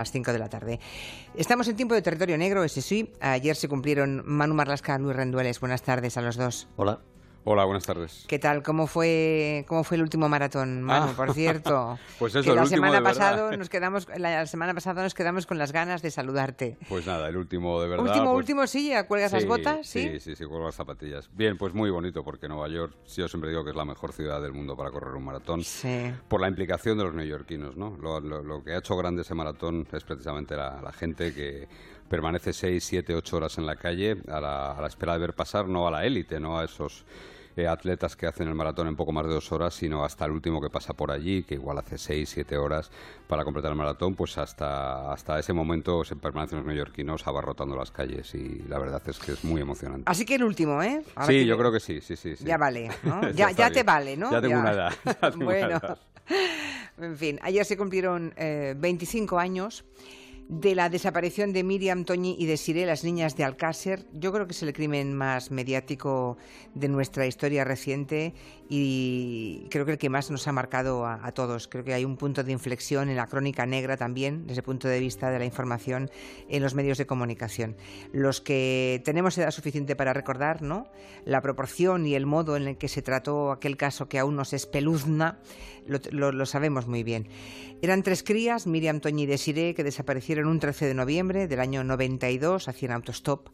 las 5 de la tarde. Estamos en tiempo de territorio negro, ese sí. Ayer se cumplieron Manu Marlasca, Luis Rendueles. Buenas tardes a los dos. Hola. Hola, buenas tardes. ¿Qué tal? ¿Cómo fue, cómo fue el último maratón, Manu? Ah. Por cierto, Pues eso, que el la último semana de verdad. pasado nos quedamos, la semana pasada nos quedamos con las ganas de saludarte. Pues nada, el último de verdad. último, pues- último, sí, ya cuelgas las Sí, botas, sí. Sí, sí, sí, cuelgo las zapatillas. Bien, pues muy bonito porque Nueva York, sí, yo siempre digo que es la mejor ciudad del mundo para correr un maratón. Sí. Por la implicación de los neoyorquinos, ¿no? Lo, lo- lo que ha hecho grande ese maratón es precisamente la, la gente que permanece 6, 7, 8 horas en la calle a la, a la espera de ver pasar, no a la élite, no a esos eh, atletas que hacen el maratón en poco más de dos horas, sino hasta el último que pasa por allí, que igual hace 6, 7 horas para completar el maratón, pues hasta, hasta ese momento se permanecen los neoyorquinos abarrotando las calles y la verdad es que es muy emocionante. Así que el último, ¿eh? Ahora sí, que- yo creo que sí, sí, sí. sí. Ya vale, ¿no? Ya ya, ya te vale, ¿no? Ya tengo una edad, ya tengo una bueno. edad. En fin, ayer se cumplieron eh, 25 años de la desaparición de Miriam, Toñi y de Siré, las niñas de Alcácer. Yo creo que es el crimen más mediático de nuestra historia reciente y creo que el que más nos ha marcado a, todos. Creo que hay un punto de inflexión en la crónica negra también, desde el punto de vista de la información en los medios de comunicación. Los que tenemos edad suficiente para recordar, ¿no? La proporción y el modo en el que se trató aquel caso que aún nos espeluzna, lo, lo- lo sabemos muy bien. Eran tres crías, Miriam, Toñi y Desiree, que desaparecieron un 13 de noviembre del año 92, hacían autostop.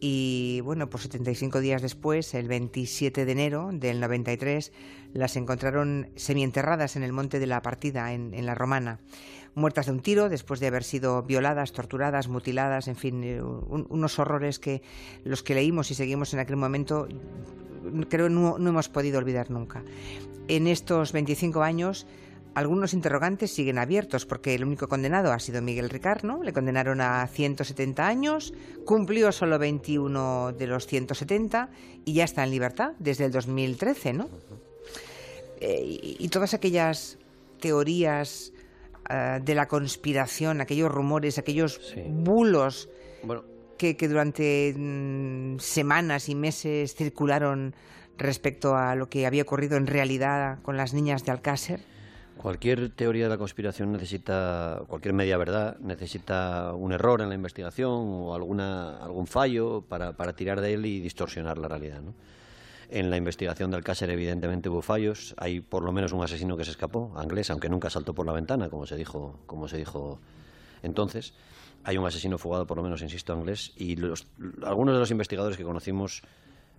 Y bueno, pues 75 días después, el 27 de enero del 93, las encontraron semienterradas en el monte de la partida, en, en la Romana. Muertas de un tiro, después de haber sido violadas, torturadas, mutiladas, en fin, eh, un- unos horrores que los que leímos y seguimos en aquel momento, creo no, no hemos podido olvidar nunca. En estos 25 años, algunos interrogantes siguen abiertos porque el único condenado ha sido Miguel Ricard, ¿no? Le condenaron a 170 años, cumplió solo 21 de los 170 y ya está en libertad desde el 2013, ¿no? Eh, y, todas aquellas teorías ah, de la conspiración, aquellos rumores, aquellos Sí. bulos Bueno, que, que durante mm, semanas y meses circularon respecto a lo que había ocurrido en realidad con las niñas de Alcácer. Cualquier teoría de la conspiración necesita, cualquier media verdad, necesita un error en la investigación o alguna, algún fallo para, para tirar de él y distorsionar la realidad. ¿no? En la investigación del Alcácer evidentemente hubo fallos. Hay por lo menos un asesino que se escapó, inglés, aunque nunca saltó por la ventana, como se dijo, como se dijo entonces. Hay un asesino fugado, por lo menos, insisto, inglés. Y los- algunos de los investigadores que conocimos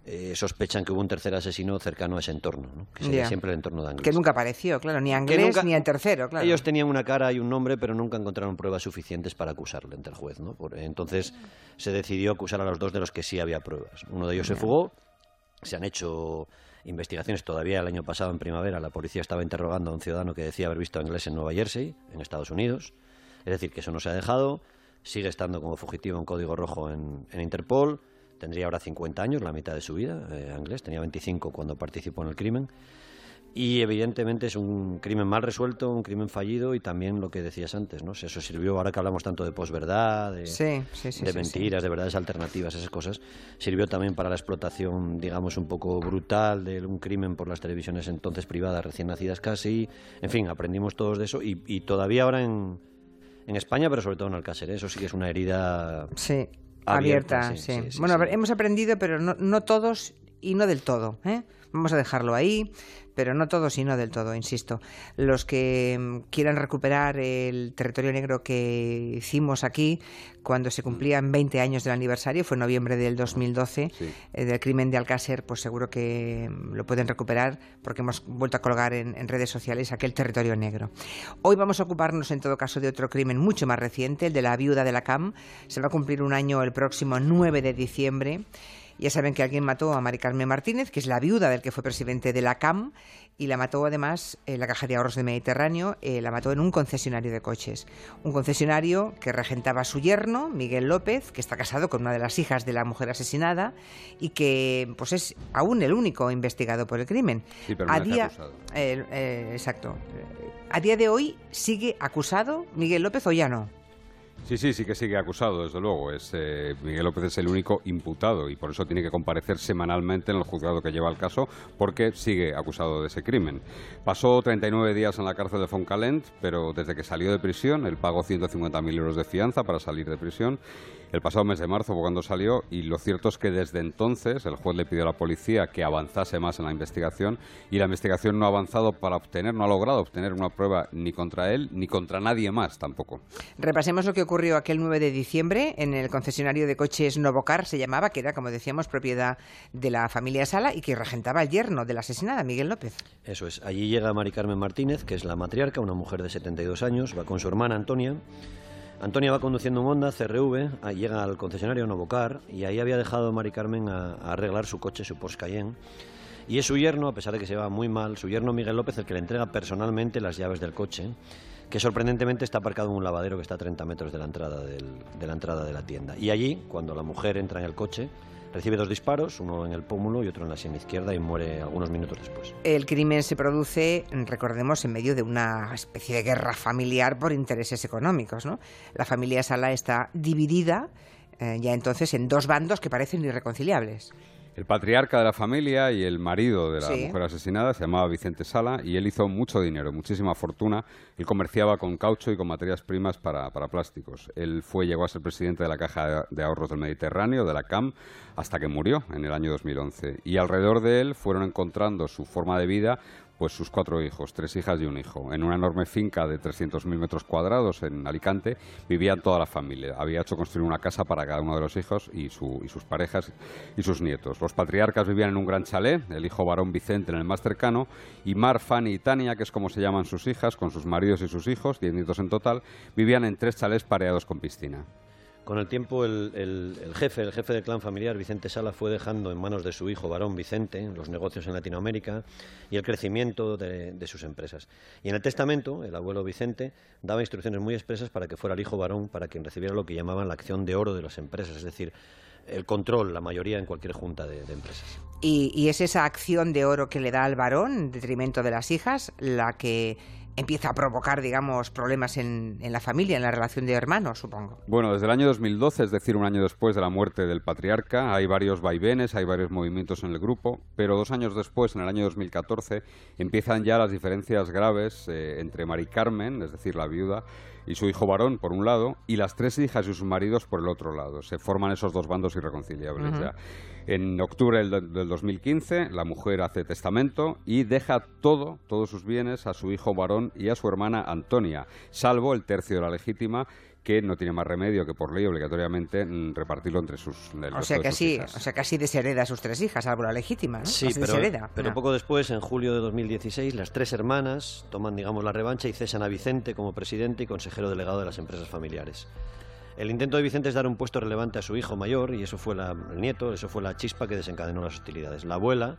eh, sospechan que hubo un tercer asesino cercano a ese entorno, ¿no? que sería siempre el entorno de Anglés. Que nunca apareció, claro, ni Anglés nunca- ni el tercero, claro. Ellos tenían una cara y un nombre, pero nunca encontraron pruebas suficientes para acusarle ante el juez. ¿no? Por- entonces se decidió acusar a los dos de los que sí había pruebas. Uno de ellos se fugó. Se han hecho investigaciones todavía el año pasado, en primavera. La policía estaba interrogando a un ciudadano que decía haber visto a inglés en Nueva Jersey, en Estados Unidos. Es decir, que eso no se ha dejado. Sigue estando como fugitivo en código rojo en, en Interpol. Tendría ahora 50 años, la mitad de su vida. Eh, inglés tenía 25 cuando participó en el crimen. Y evidentemente es un crimen mal resuelto, un crimen fallido y también lo que decías antes, ¿no? Si Eso sirvió, ahora que hablamos tanto de posverdad, de, Sí, sí, sí, de mentiras, de verdades alternativas, esas cosas, sirvió también para la explotación, digamos, un poco brutal de un crimen por las televisiones entonces privadas, recién nacidas casi. En fin, aprendimos todos de eso y, y todavía ahora en, en España, pero sobre todo en Alcácer, ¿eh? eso sí que es una herida Sí, Abierta, abierta, sí, sí. sí, bueno, hemos aprendido, pero no, no todos y no del todo. ¿eh? Vamos a dejarlo ahí, pero no todos y no del todo, insisto. Los que mm, quieran recuperar el territorio negro que hicimos aquí cuando se cumplían 20 años del aniversario, fue en noviembre del 2012, Sí. eh, del crimen de Alcácer, pues seguro que mm, lo pueden recuperar porque hemos vuelto a colgar en, en redes sociales aquel territorio negro. Hoy vamos a ocuparnos en todo caso de otro crimen mucho más reciente, el de la viuda de la CAM. Se va a cumplir un año el próximo 9 de diciembre. Ya saben que alguien mató a Mari Carmen Martínez, que es la viuda del que fue presidente de la CAM, y la mató además en la Caja de Ahorros del Mediterráneo, eh, la mató en un concesionario de coches. Un concesionario que regentaba su yerno, Miguel López, que está casado con una de las hijas de la mujer asesinada y que pues es aún el único investigado por el crimen. Sí, pero a día, acusado. eh, eh, exacto. A día de hoy sigue acusado Miguel López o ya no. Sí, sí, sí que sigue acusado, desde luego. Es, eh, Miguel López es el único imputado y por eso tiene que comparecer semanalmente en el juzgado que lleva el caso, porque sigue acusado de ese crimen. Pasó 39 días en la cárcel de Foncalent, pero desde que salió de prisión, él pagó 150.000 euros de fianza para salir de prisión el pasado mes de marzo fue cuando salió y lo cierto es que desde entonces el juez le pidió a la policía que avanzase más en la investigación y la investigación no ha avanzado para obtener, no ha logrado obtener una prueba ni contra él ni contra nadie más tampoco. Repasemos lo que ocurrió aquel 9 de diciembre en el concesionario de coches Novocar, se llamaba, que era, como decíamos, propiedad de la familia Sala y que regentaba el yerno de la asesinada, Miguel López. Eso es. Allí llega Mari Carmen Martínez, que es la matriarca, una mujer de 72 años, va con su hermana Antonia Antonia va conduciendo un Honda CRV, llega al concesionario Novocar y ahí había dejado Mari Carmen a, arreglar su coche, su Porsche Cayenne. Y es su yerno, a pesar de que se va muy mal, su yerno Miguel López el que le entrega personalmente las llaves del coche, que sorprendentemente está aparcado en un lavadero que está a 30 metros de la entrada, de la, entrada de la tienda. Y allí, cuando la mujer entra en el coche, Recibe dos disparos, uno en el pómulo y otro en la sien izquierda y muere algunos minutos después. El crimen se produce, recordemos, en medio de una especie de guerra familiar por intereses económicos. ¿no? La familia Sala está dividida eh, ya entonces en dos bandos que parecen irreconciliables. El patriarca de la familia y el marido de la mujer asesinada se llamaba Vicente Sala y él hizo mucho dinero, muchísima fortuna. Él comerciaba con caucho y con materias primas para, para plásticos. Él fue, llegó a ser presidente de la Caja de Ahorros del Mediterráneo, de la CAM, hasta que murió en el año 2011. Y alrededor de él fueron encontrando su forma de vida pues sus cuatro hijos, tres hijas y un hijo. En una enorme finca de 300.000 metros cuadrados en Alicante vivían toda la familia. Había hecho construir una casa para cada uno de los hijos y, sus parejas y sus nietos. Los patriarcas vivían en un gran chalet, el hijo varón Vicente en el más cercano, y Mar, Fanny y Tania, que es como se llaman sus hijas, con sus maridos y sus hijos, diez nietos en total, vivían en tres chalés pareados con piscina. Con el tiempo, el, jefe, el jefe del clan familiar, Vicente Sala, fue dejando en manos de su hijo varón Vicente los negocios en Latinoamérica y el crecimiento de, sus empresas. Y en el testamento, el abuelo Vicente daba instrucciones muy expresas para que fuera el hijo varón para quien recibiera lo que llamaban la acción de oro de las empresas, es decir, el control, la mayoría en cualquier junta de, empresas. Y, y es esa acción de oro que le da al varón, en detrimento de las hijas, la que empieza a provocar, digamos, problemas en, la familia, en la relación de hermanos, supongo. Bueno, desde el año 2012, es decir, un año después de la muerte del patriarca, hay varios vaivenes, hay varios movimientos en el grupo, pero dos años después, en el año 2014, empiezan ya las diferencias graves eh, entre Mari Carmen, es decir, la viuda, y su hijo varón, por un lado, y las tres hijas y sus maridos por el otro lado. Se forman esos dos bandos irreconciliables ya. En octubre del, del, 2015, la mujer hace testamento y deja todo, todos sus bienes, a su hijo varón y a su hermana Antonia, salvo el tercio de la legítima, que no tiene más remedio que por ley obligatoriamente mm, repartirlo entre sus o sea que así o sea que así deshereda a sus tres hijas salvo la legítima ¿no? sí pero, pero poco después en julio de 2016 las tres hermanas toman digamos la revancha y cesan a Vicente como presidente y consejero delegado de las empresas familiares el intento de Vicente es dar un puesto relevante a su hijo mayor y eso fue la, el nieto, eso fue la chispa que desencadenó las hostilidades. La abuela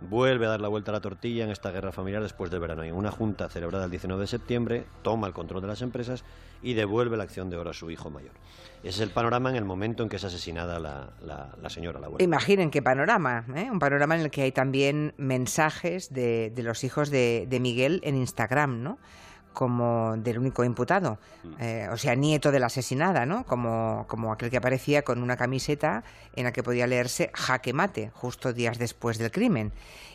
vuelve a dar la vuelta a la tortilla en esta guerra familiar después del verano. Y una junta celebrada el 19 de septiembre toma el control de las empresas y devuelve la acción de oro a su hijo mayor. Ese es el panorama en el momento en que es asesinada la, la, señora, la. Imaginen qué panorama, ¿eh? un panorama en el que hay también mensajes de, de los hijos de, de Miguel en Instagram, ¿no? Como del único imputado, mm. eh, o sea, nieto de la asesinada, ¿no? Como, como aquel que aparecía con una camiseta en la que podía leerse jaque mate, justo días después del crimen.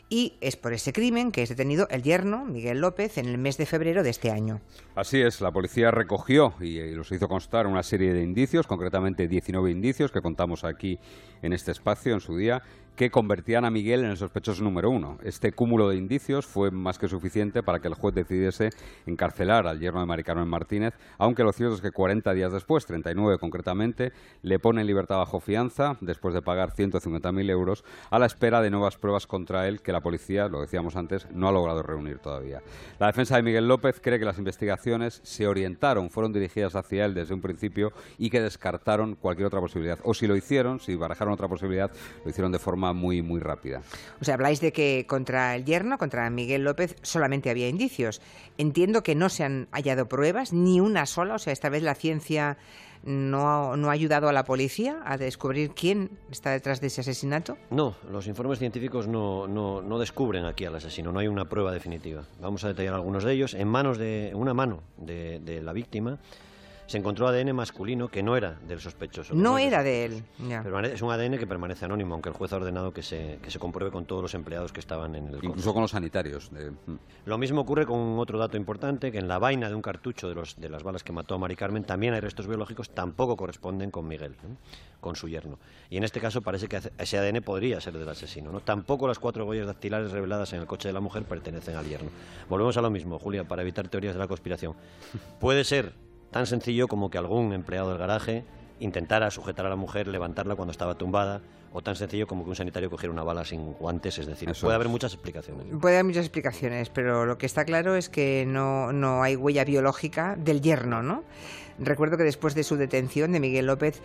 Y es por ese crimen que es detenido el yerno, Miguel López, en el mes de febrero de este año. Así es, la policía recogió y, y los hizo constar una serie de indicios, concretamente 19 indicios que contamos aquí en este espacio en su día, que convertían a Miguel en el sospechoso número uno. Este cúmulo de indicios fue más que suficiente para que el juez decidiese encarcelar al yerno de Mari Carmen Martínez, aunque lo cierto es que 40 días después, 39 concretamente, le pone en libertad bajo fianza, después de pagar 150.000 euros, a la espera de nuevas pruebas contra él que la policía, lo decíamos antes, no ha logrado reunir todavía. La defensa de Miguel López cree que las investigaciones se orientaron, fueron dirigidas hacia él desde un principio y que descartaron cualquier otra posibilidad. O si lo hicieron, si barajaron otra posibilidad, lo hicieron de forma muy, muy rápida. O sea, habláis de que contra el yerno, contra Miguel López, solamente había indicios. Entiendo que no se han hallado pruebas, ni una sola. O sea, esta vez la ciencia no, no ha ayudado a la policía a descubrir quién está detrás de ese asesinato. No, los informes científicos no, no, no descubren aquí al asesino. No hay una prueba definitiva. Vamos a detallar algunos de ellos. En manos de una mano de, de la víctima se encontró ADN masculino que no era del sospechoso. No era de él. Es un ADN que permanece anónimo, aunque el juez ha ordenado que se, que se compruebe con todos los empleados que estaban en el Incluso con los sanitarios. Mm. Lo mismo ocurre con otro dato importante, que en la vaina de un cartucho de, los, de las balas que mató a Mari Carmen también hay restos biológicos, tampoco corresponden con Miguel, con su yerno. Y en este caso parece que ese ADN podría ser del asesino. ¿no? Tampoco las cuatro huellas dactilares reveladas en el coche de la mujer pertenecen al yerno. Volvemos a lo mismo, Julia, para evitar teorías de la conspiración. Puede ser tan sencillo como que algún empleado del garaje intentara sujetar a la mujer, levantarla cuando estaba tumbada, o tan sencillo como que un sanitario cogiera una bala sin guantes, es decir, puede haber muchas explicaciones. Puede haber muchas explicaciones, pero lo que está claro es que no, no hay huella biológica del yerno, ¿no? Recuerdo que después de su detención de Miguel López,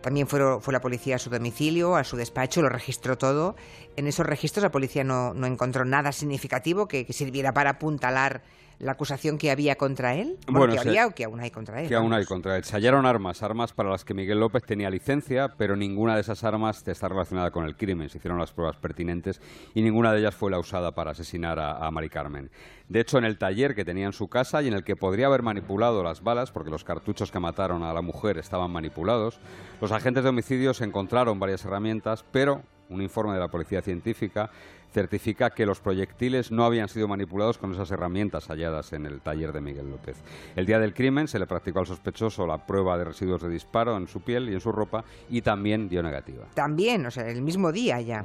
también fue, fue, la policía a su domicilio, a su despacho, lo registró todo. En esos registros la policía no, no encontró nada significativo que, que, sirviera para apuntalar la acusación que había contra él? Bueno, que había o que aún hay contra él. Que aún hay contra él. Se hallaron armas, armas para las que Miguel López tenía licencia, pero ninguna de esas armas está relacionada con el crimen. Se hicieron las pruebas pertinentes y ninguna de ellas fue la usada para asesinar a, a Mari Carmen. De hecho, en el taller que tenía en su casa y en el que podría haber manipulado las balas, porque los cartuchos que mataron a la mujer estaban manipulados, los agentes de homicidios encontraron varias herramientas, pero un informe de la policía científica certifica que los proyectiles no habían sido manipulados con esas herramientas halladas en el taller de Miguel López. El día del crimen se le practicó al sospechoso la prueba de residuos de disparo en su piel y en su ropa y también dio negativa. También, o sea, el mismo día ya.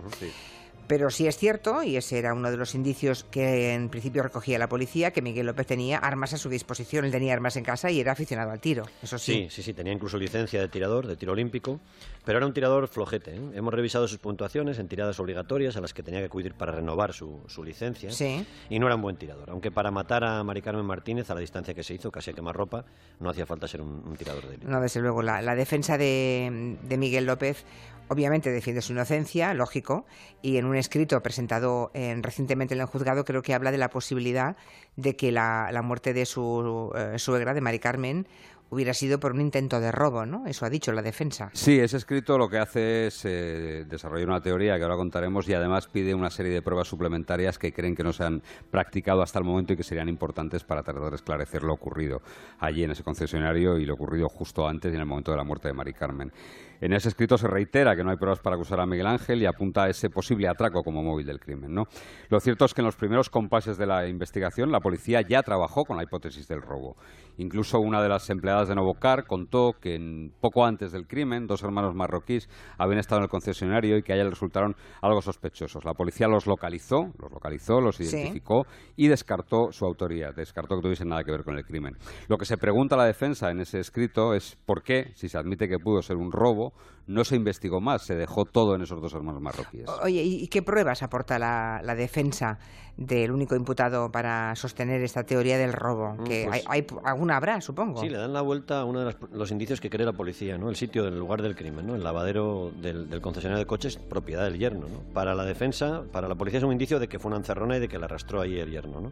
Pero sí es cierto, y ese era uno de los indicios que en principio recogía la policía, que Miguel López tenía armas a su disposición. Él tenía armas en casa y era aficionado al tiro. Eso sí. Sí, sí, sí. Tenía incluso licencia de tirador, de tiro olímpico. Pero era un tirador flojete. ¿eh? Hemos revisado sus puntuaciones en tiradas obligatorias a las que tenía que acudir para renovar su, licencia. Sí. Y no era un buen tirador. Aunque para matar a Mari Carmen Martínez a la distancia que se hizo, casi a quemar ropa, no hacía falta ser un, tirador de élite. No, desde luego. La, defensa de, de Miguel López obviamente defiende su inocencia, lógico, y en un escrito presentado recientemente en el juzgado creo que habla de la posibilidad de que la, muerte de su eh, suegra, de Mari Carmen, hubiera sido por un intento de robo, ¿no? Eso ha dicho la defensa. Sí, ese escrito lo que hace es eh, desarrollar una teoría que ahora contaremos y además pide una serie de pruebas suplementarias que creen que no se han practicado hasta el momento y que serían importantes para tratar de esclarecer lo ocurrido allí en ese concesionario y lo ocurrido justo antes y en el momento de la muerte de Mari Carmen. En ese escrito se reitera que no hay pruebas para acusar a Miguel Ángel y apunta a ese posible atraco como móvil del crimen. ¿no? Lo cierto es que en los primeros compases de la investigación la policía ya trabajó con la hipótesis del robo. Incluso una de las empleadas de Novocar contó que poco antes del crimen dos hermanos marroquíes habían estado en el concesionario y que a ella resultaron algo sospechosos. La policía los localizó, los localizó, los identificó y descartó su autoría, descartó que tuviesen nada que ver con el crimen. Lo que se pregunta a la defensa en ese escrito es por qué, si se admite que pudo ser un robo, no se investigó más, se dejó todo en esos dos hermanos marroquíes. Oye, ¿y qué pruebas aporta la, defensa del único imputado para sostener esta teoría del robo? Mm, que pues hay, alguna habrá, supongo. Sí, le dan la vuelta a uno de los, indicios que cree la policía, ¿no? El sitio del lugar del crimen, ¿no? El lavadero del, concesionario de coches, propiedad del yerno, ¿no? Para la defensa, para la policía es un indicio de que fue una encerrona y de que la arrastró ahí el yerno, ¿no?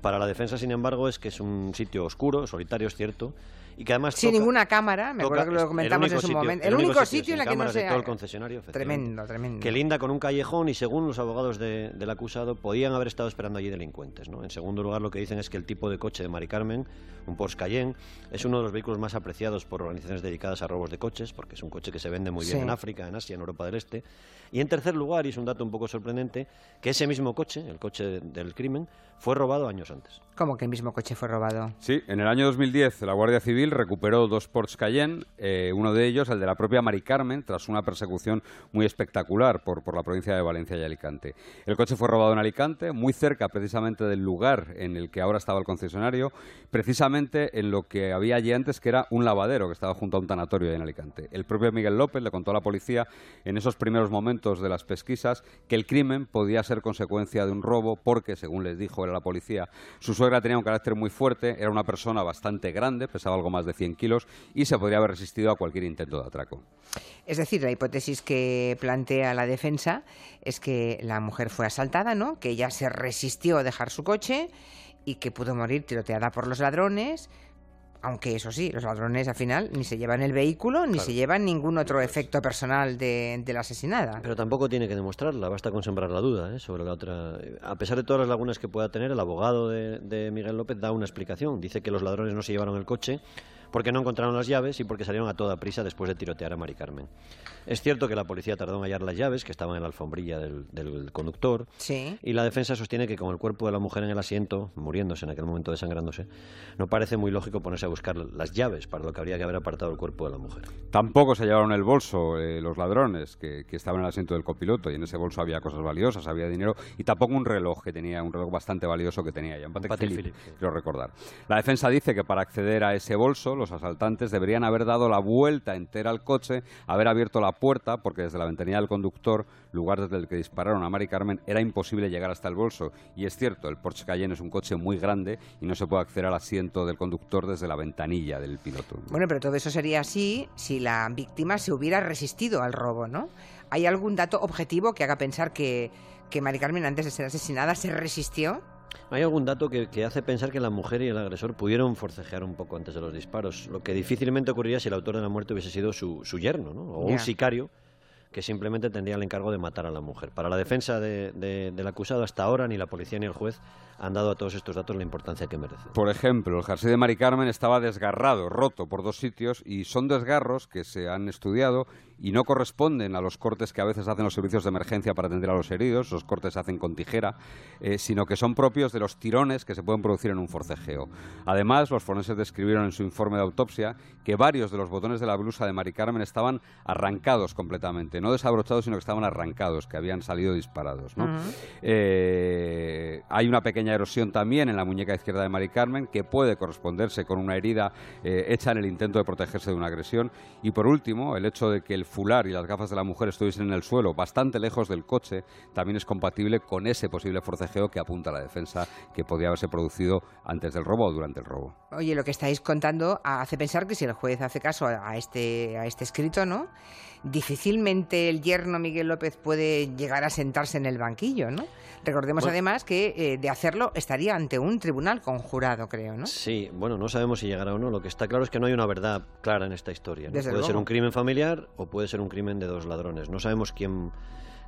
Para la defensa, sin embargo, es que es un sitio oscuro, solitario, es cierto, y que además sin ninguna cámara, me acuerdo que lo comentamos en su momento. El, único, sitio, en el que no se todo el concesionario, tremendo, tremendo. Que linda con un callejón y según los abogados del acusado podían haber estado esperando allí delincuentes, ¿no? En segundo lugar, lo que dicen es que el tipo de coche de Mari Carmen, un Porsche Cayenne, es uno de los vehículos más apreciados por organizaciones dedicadas a robos de coches, porque es un coche que se vende muy bien en África, en Asia, en Europa del Este. Y en tercer lugar, y es un dato un poco sorprendente, que ese mismo coche, el coche del crimen, fue robado años antes. ¿Cómo que el mismo coche fue robado? Sí, en el año 2010 la Guardia Civil recuperó dos Porsche Cayenne, eh, uno de ellos el de la propia Mari Carmen, tras una persecución muy espectacular por, por la provincia de Valencia y Alicante. El coche fue robado en Alicante, muy cerca precisamente del lugar en el que ahora estaba el concesionario, precisamente en lo que había allí antes, que era un lavadero que estaba junto a un tanatorio en Alicante. El propio Miguel López le contó a la policía en esos primeros momentos de las pesquisas que el crimen podía ser consecuencia de un robo porque, según les dijo la policía, su suegra tenía un carácter muy fuerte, era una persona bastante grande, pesaba algo más de 100 kilos y se podría haber resistido a cualquier intento de atraco. Es decir, la hipótesis que plantea la defensa es que la mujer fue asaltada, ¿no? que ella se resistió a dejar su coche y que pudo morir tiroteada por los ladrones, aunque eso sí, los ladrones al final ni se llevan el vehículo ni se llevan ningún otro efecto personal de, la asesinada. Pero tampoco tiene que demostrarla, basta con sembrar la duda ¿eh? sobre la otra. A pesar de todas las lagunas que pueda tener, el abogado de, de Miguel López da una explicación. Dice que los ladrones no se llevaron el coche porque no encontraron las llaves y porque salieron a toda prisa después de tirotear a Mari Carmen. Es cierto que la policía tardó en hallar las llaves, que estaban en la alfombrilla del, del conductor, Sí. y la defensa sostiene que con el cuerpo de la mujer en el asiento, muriéndose en aquel momento desangrándose, no parece muy lógico ponerse a buscar las llaves, para lo que habría que haber apartado el cuerpo de la mujer. Tampoco se llevaron el bolso eh, los ladrones que, que estaban en el asiento del copiloto y en ese bolso había cosas valiosas, había dinero y tampoco un reloj que tenía, un reloj bastante valioso que tenía ya. Un Patek Patek Philippe, Philippe, sí. quiero recordar. La defensa dice que para acceder a ese bolso los asaltantes deberían haber dado la vuelta entera al coche, haber abierto la puerta porque desde la ventanilla del conductor, lugar desde el que dispararon a Mari Carmen, era imposible llegar hasta el bolso. Y es cierto, el Porsche Cayenne es un coche muy grande y no se puede acceder al asiento del conductor desde la ventanilla del piloto. Bueno, pero todo eso sería así si la víctima se hubiera resistido al robo, ¿no? ¿Hay algún dato objetivo que haga pensar que, que Mari Carmen antes de ser asesinada se resistió? Hay algún dato que, que hace pensar que la mujer y el agresor pudieron forcejear un poco antes de los disparos, lo que difícilmente ocurriría si el autor de la muerte hubiese sido su, su yerno, ¿no? o un sicario que simplemente tendría el encargo de matar a la mujer. Para la defensa de- de- del acusado, hasta ahora ni la policía ni el juez han dado a todos estos datos la importancia que merecen. Por ejemplo, el jersey de Mari Carmen estaba desgarrado, roto por dos sitios y son desgarros que se han estudiado y no corresponden a los cortes que a veces hacen los servicios de emergencia para atender a los heridos, los cortes se hacen con tijera, eh, sino que son propios de los tirones que se pueden producir en un forcejeo. Además, los forenses describieron en su informe de autopsia que varios de los botones de la blusa de Mari Carmen estaban arrancados completamente, no desabrochados, sino que estaban arrancados, que habían salido disparados. ¿no? Eh, hay una pequeña erosión también en la muñeca izquierda de Mari Carmen que puede corresponderse con una herida eh, hecha en el intento de protegerse de una agresión. Y por último, el hecho de que el fular y las gafas de la mujer estuviesen en el suelo, bastante lejos del coche, también es compatible con ese posible forcejeo que apunta la defensa que podía haberse producido antes del robo o durante el robo. Oye, lo que estáis contando hace pensar que si el juez hace caso a a este, a este escrito, ¿no? Difícilmente el yerno Miguel López puede llegar a sentarse en el banquillo, ¿no? Recordemos Bueno. además que eh, de hacerlo estaría ante un tribunal conjurado, creo, ¿no? Sí, bueno, no sabemos si llegará o no. Lo que está claro es que no hay una verdad clara en esta historia. Puede ser un crimen familiar o puede ser un crimen de dos ladrones. No sabemos quién,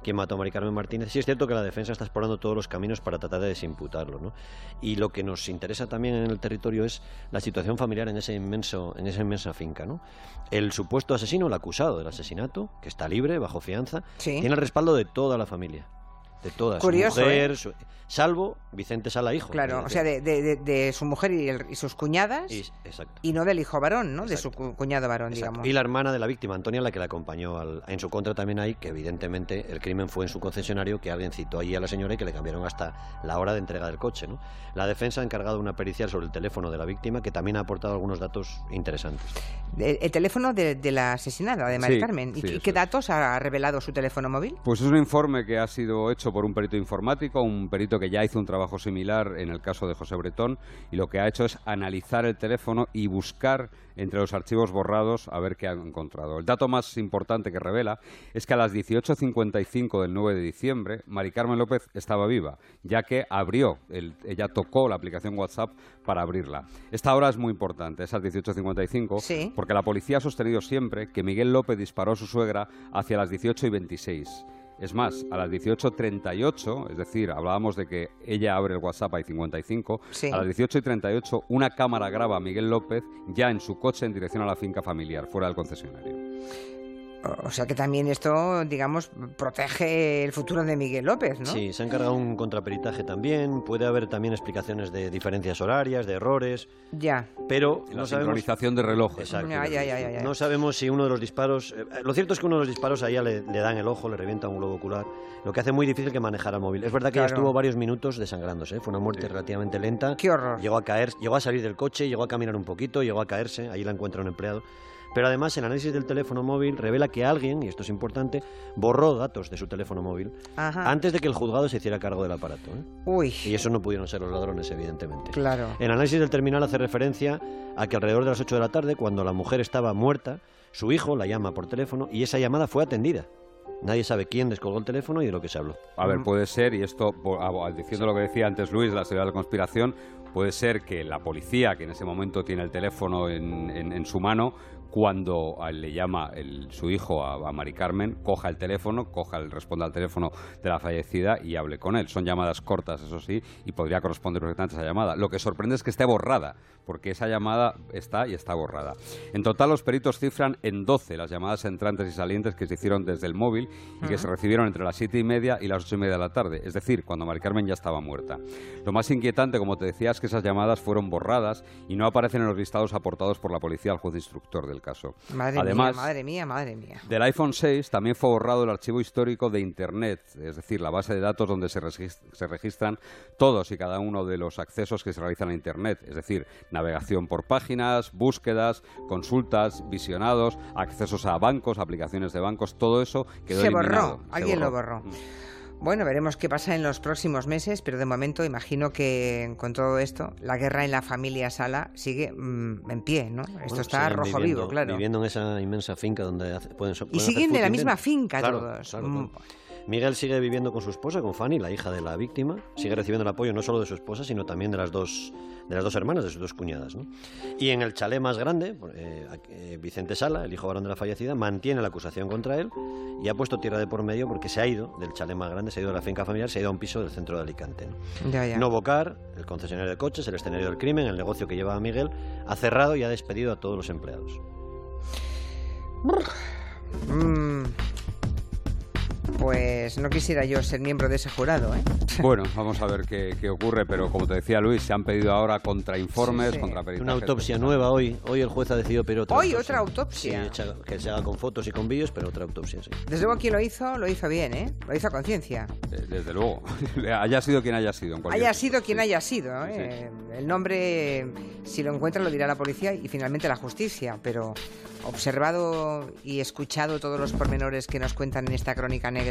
quién mató a Mari Carmen Martínez. Sí es cierto que la defensa está explorando todos los caminos para tratar de desimputarlo. ¿no? Y lo que nos interesa también en el territorio es la situación familiar en, ese inmenso, en esa inmensa finca. ¿no? El supuesto asesino, el acusado del asesinato, que está libre, bajo fianza, Sí. tiene el respaldo de toda la familia. De toda Curioso, su mujer, ¿eh? su- salvo Vicente Sala, hijo. Claro, o sea, de, de- de- de su mujer y, el- y sus cuñadas y- exacto. y no del hijo varón, ¿no? De su cuñado varón, Exacto. digamos. Y la hermana de la víctima, Antonia, la que la acompañó al- en su contra también hay, que evidentemente el crimen fue en su concesionario, que alguien citó allí a la señora y que le cambiaron hasta la hora de entrega del coche. ¿no? La defensa ha encargado una pericial sobre el teléfono de la víctima, que también ha aportado algunos datos interesantes. El, el teléfono de, de la asesinada, de Mari Sí, Carmen. ¿Y sí, qué, qué datos ha revelado su teléfono móvil? Pues es un informe que ha sido hecho por un perito informático, un perito que ya hizo un trabajo similar en el caso de José Bretón, y lo que ha hecho es analizar el teléfono y buscar entre los archivos borrados a ver qué ha encontrado. El dato más importante que revela es que a las 18.55 del 9 de diciembre, Mari Carmen López estaba viva, ya que abrió, el- ella tocó la aplicación WhatsApp para abrirla. Esta hora es muy importante, esas 18.55, Sí. porque la policía ha sostenido siempre que Miguel López disparó a su suegra hacia las 18 y 26. Es más, a las 18.38, es decir, hablábamos de que ella abre el WhatsApp a 55, Sí. a las 18 y 38 una cámara graba a Miguel López ya en su coche en dirección a la finca familiar, fuera del concesionario. O sea que también esto, digamos, protege el futuro de Miguel López, ¿no? Sí, se ha encargado un contraperitaje también, puede haber también explicaciones de diferencias horarias, de errores, Ya. pero La no sabemos... sincronización de relojes. Exacto. Ya, ya, ya, ya, ya. No sabemos si uno de los disparos. eh, lo cierto es que uno de los disparos a ella le, le dan el ojo, le revienta un globo ocular, lo que hace muy difícil que manejara el móvil. Es verdad que ella Claro. estuvo varios minutos desangrándose, ¿eh? fue una muerte relativamente lenta. Qué horror. Llegó a caer, llegó a salir del coche, llegó a caminar un poquito, llegó a caerse, allí la encuentra un empleado. Pero además el análisis del teléfono móvil revela que alguien, y esto es importante, borró datos de su teléfono móvil Ajá. antes de que el juzgado se hiciera cargo del aparato. ¿eh? Uy, Y eso no pudieron ser los ladrones, evidentemente. claro. El análisis del terminal hace referencia a que alrededor de las 8 de la tarde, cuando la mujer estaba muerta, su hijo la llama por teléfono y esa llamada fue atendida. Nadie sabe quién descolgó el teléfono y de lo que se habló. A ver, puede ser, y esto, po- a- a- diciendo lo que decía antes Luis, la teoría de la conspiración, puede ser que la policía, que en ese momento tiene el teléfono en, en- en su mano, cuando le llama su hijo a, Mari Carmen, coja el teléfono, coja el, responda al teléfono de la fallecida y hable con él. Son llamadas cortas, eso sí, y podría corresponder perfectamente a esa llamada. Lo que sorprende es que esté borrada, porque esa llamada está y está borrada. En total, los peritos cifran en 12 las llamadas entrantes y salientes que se hicieron desde el móvil y que se recibieron entre las 7 y media y las 8 y media de la tarde, es decir, cuando Mari Carmen ya estaba muerta. Lo más inquietante, como te decía, es que esas llamadas fueron borradas y no aparecen en los listados aportados por la policía al juez instructor del caso. Madre Además, mía, madre mía, madre mía. Del iPhone 6 también fue borrado el archivo histórico de Internet, es decir, la base de datos donde se, se registran todos y cada uno de los accesos que se realizan a Internet, es decir, navegación por páginas, búsquedas, consultas, visionados, accesos a bancos, aplicaciones de bancos, todo eso quedó se eliminado. Borró, alguien lo borró. Bueno, veremos qué pasa en los próximos meses, pero de momento imagino que con todo esto, la guerra en la familia Sala sigue mm, en pie, ¿no? Esto está rojo vivo, claro. Viviendo en esa inmensa finca donde pueden, Y siguen en la misma finca todos. Mm. Miguel sigue viviendo con su esposa, con Fanny, la hija de la víctima. Sigue recibiendo el apoyo no solo de su esposa, sino también de las dos, de las dos hermanas, de sus dos cuñadas. Y en el chalet más grande, eh, eh, Vicente Sala, el hijo varón de la fallecida, mantiene la acusación contra él y ha puesto tierra de por medio porque se ha ido del chalet más grande, se ha ido de la finca familiar, se ha ido a un piso del centro de Alicante. ¿no? Novocar, el concesionario de coches, el escenario del crimen, el negocio que llevaba Miguel, ha cerrado y ha despedido a todos los empleados. Mm. Pues no quisiera yo ser miembro de ese jurado, ¿eh? Bueno, vamos a ver qué, ocurre, pero como te decía Luis, se han pedido ahora contrainformes, contra Una autopsia nueva hoy. Hoy el juez ha decidido pedir otra Hoy otra autopsia. que se haga con fotos y con vídeos, pero otra autopsia, sí. Desde luego quien lo hizo, lo hizo bien, ¿eh? Lo hizo a conciencia. Eh, desde luego. haya sido quien haya sido. haya sido quien haya sido. ¿eh? El nombre, si lo encuentra, lo dirá la policía y finalmente la justicia, pero observado y escuchado todos los pormenores que nos cuentan en esta crónica negra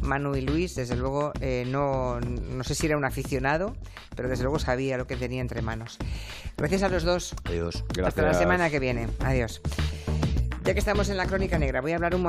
Manu y Luis, desde luego eh, no, no sé si era un aficionado, pero desde luego sabía lo que tenía entre manos. Gracias a los dos. Adiós. Hasta la semana que viene. Adiós. Ya que estamos en la crónica negra, voy a hablar un momento.